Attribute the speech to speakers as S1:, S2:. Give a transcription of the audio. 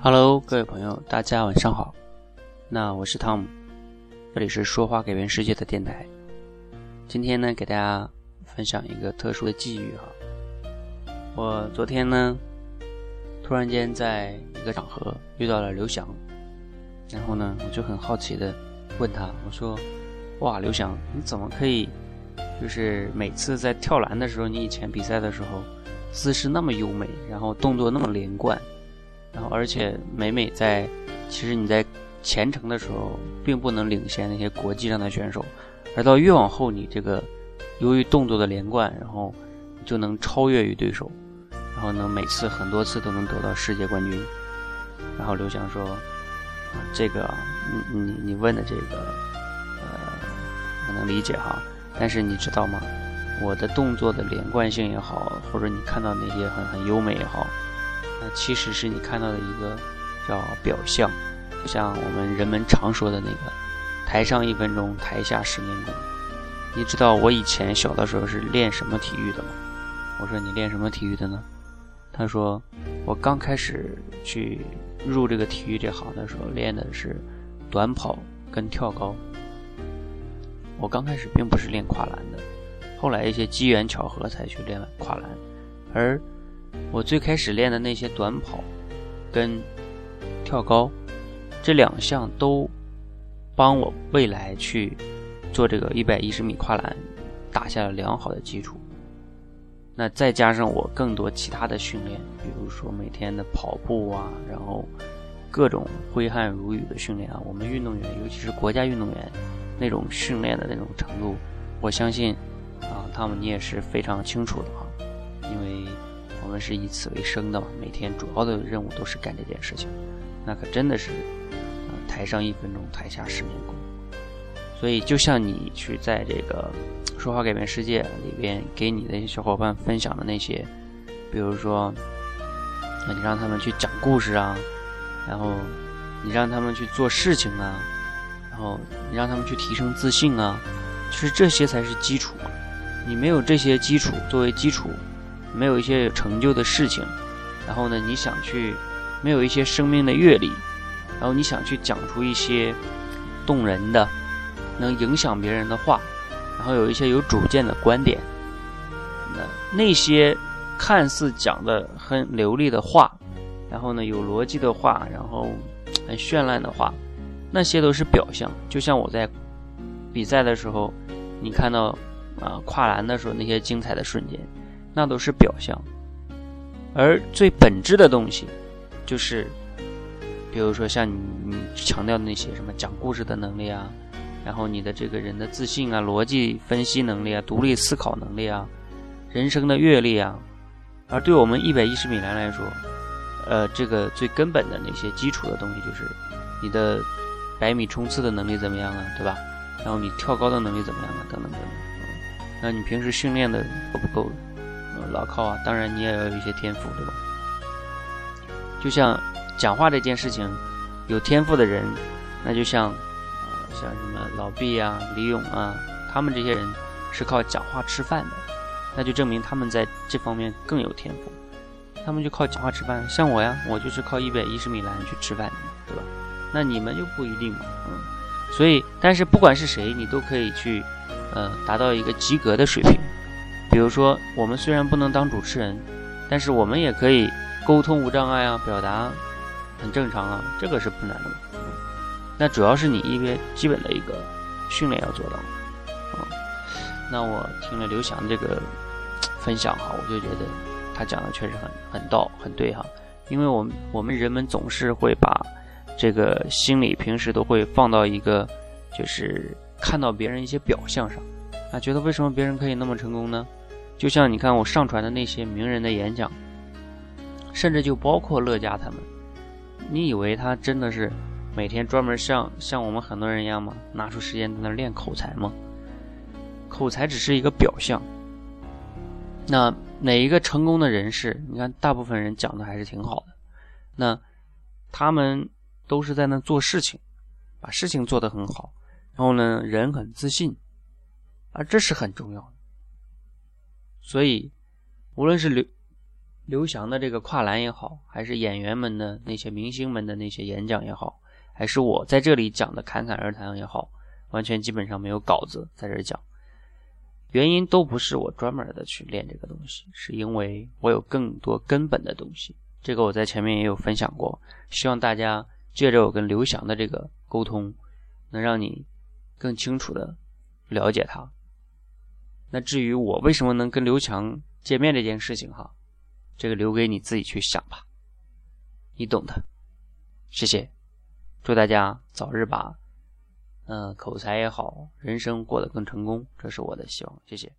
S1: Hello，各位朋友，大家晚上好。那我是汤姆，这里是说话改变世界的电台。今天呢，给大家分享一个特殊的际遇哈。我昨天呢，突然间在一个场合遇到了刘翔，然后呢，我就很好奇的问他，我说：“哇，刘翔，你怎么可以，就是每次在跳栏的时候，你以前比赛的时候，姿势那么优美，然后动作那么连贯，然后而且每每在，其实你在前程的时候，并不能领先那些国际上的选手，而到越往后，你这个由于动作的连贯，然后就能超越于对手。”然后能每次很多次都能得到世界冠军。然后刘翔说：“啊，这个你你你问的这个，呃，我能理解哈。但是你知道吗？我的动作的连贯性也好，或者你看到那些很很优美也好，那其实是你看到的一个叫表象。像我们人们常说的那个‘台上一分钟，台下十年功’。你知道我以前小的时候是练什么体育的吗？我说你练什么体育的呢？”他说：“我刚开始去入这个体育这行的时候，练的是短跑跟跳高。我刚开始并不是练跨栏的，后来一些机缘巧合才去练跨栏。而我最开始练的那些短跑跟跳高这两项，都帮我未来去做这个一百一十米跨栏打下了良好的基础。”那再加上我更多其他的训练，比如说每天的跑步啊，然后各种挥汗如雨的训练啊，我们运动员，尤其是国家运动员那种训练的那种程度，我相信啊，他们你也是非常清楚的啊，因为我们是以此为生的嘛，每天主要的任务都是干这件事情，那可真的是，台上一分钟，台下十年功，所以就像你去在这个。说话改变世界里边给你的小伙伴分享的那些，比如说，那你让他们去讲故事啊，然后你让他们去做事情啊，然后你让他们去提升自信啊，其实这些才是基础。你没有这些基础作为基础，没有一些有成就的事情，然后呢，你想去没有一些生命的阅历，然后你想去讲出一些动人的、能影响别人的话。然后有一些有主见的观点，那那些看似讲的很流利的话，然后呢有逻辑的话，然后很绚烂的话，那些都是表象。就像我在比赛的时候，你看到啊跨栏的时候那些精彩的瞬间，那都是表象。而最本质的东西，就是比如说像你你强调的那些什么讲故事的能力啊。然后你的这个人的自信啊、逻辑分析能力啊、独立思考能力啊、人生的阅历啊，而对我们一百一十米栏来说，呃，这个最根本的那些基础的东西就是你的百米冲刺的能力怎么样啊，对吧？然后你跳高的能力怎么样啊，等等等等。那你平时训练的够不够牢靠啊？当然你也要有一些天赋，对吧？就像讲话这件事情，有天赋的人，那就像。像什么老毕啊、李勇啊，他们这些人是靠讲话吃饭的，那就证明他们在这方面更有天赋。他们就靠讲话吃饭，像我呀，我就是靠一百一十米栏去吃饭的，对吧？那你们就不一定嘛，嗯。所以，但是不管是谁，你都可以去，呃，达到一个及格的水平。比如说，我们虽然不能当主持人，但是我们也可以沟通无障碍啊，表达很正常啊，这个是不难的嘛。那主要是你一个基本的一个训练要做到，嗯，那我听了刘翔这个分享哈，我就觉得他讲的确实很很道很对哈，因为我们我们人们总是会把这个心理平时都会放到一个就是看到别人一些表象上，啊，觉得为什么别人可以那么成功呢？就像你看我上传的那些名人的演讲，甚至就包括乐嘉他们，你以为他真的是？每天专门像像我们很多人一样吗？拿出时间在那练口才吗？口才只是一个表象。那哪一个成功的人士，你看大部分人讲的还是挺好的。那他们都是在那做事情，把事情做得很好，然后呢，人很自信，而这是很重要的。所以，无论是刘刘翔的这个跨栏也好，还是演员们的那些明星们的那些演讲也好，还是我在这里讲的侃侃而谈也好，完全基本上没有稿子在这讲。原因都不是我专门的去练这个东西，是因为我有更多根本的东西。这个我在前面也有分享过，希望大家借着我跟刘翔的这个沟通，能让你更清楚的了解他。那至于我为什么能跟刘强见面这件事情，哈，这个留给你自己去想吧，你懂的。谢谢，祝大家早日把。嗯，口才也好，人生过得更成功，这是我的希望。谢谢。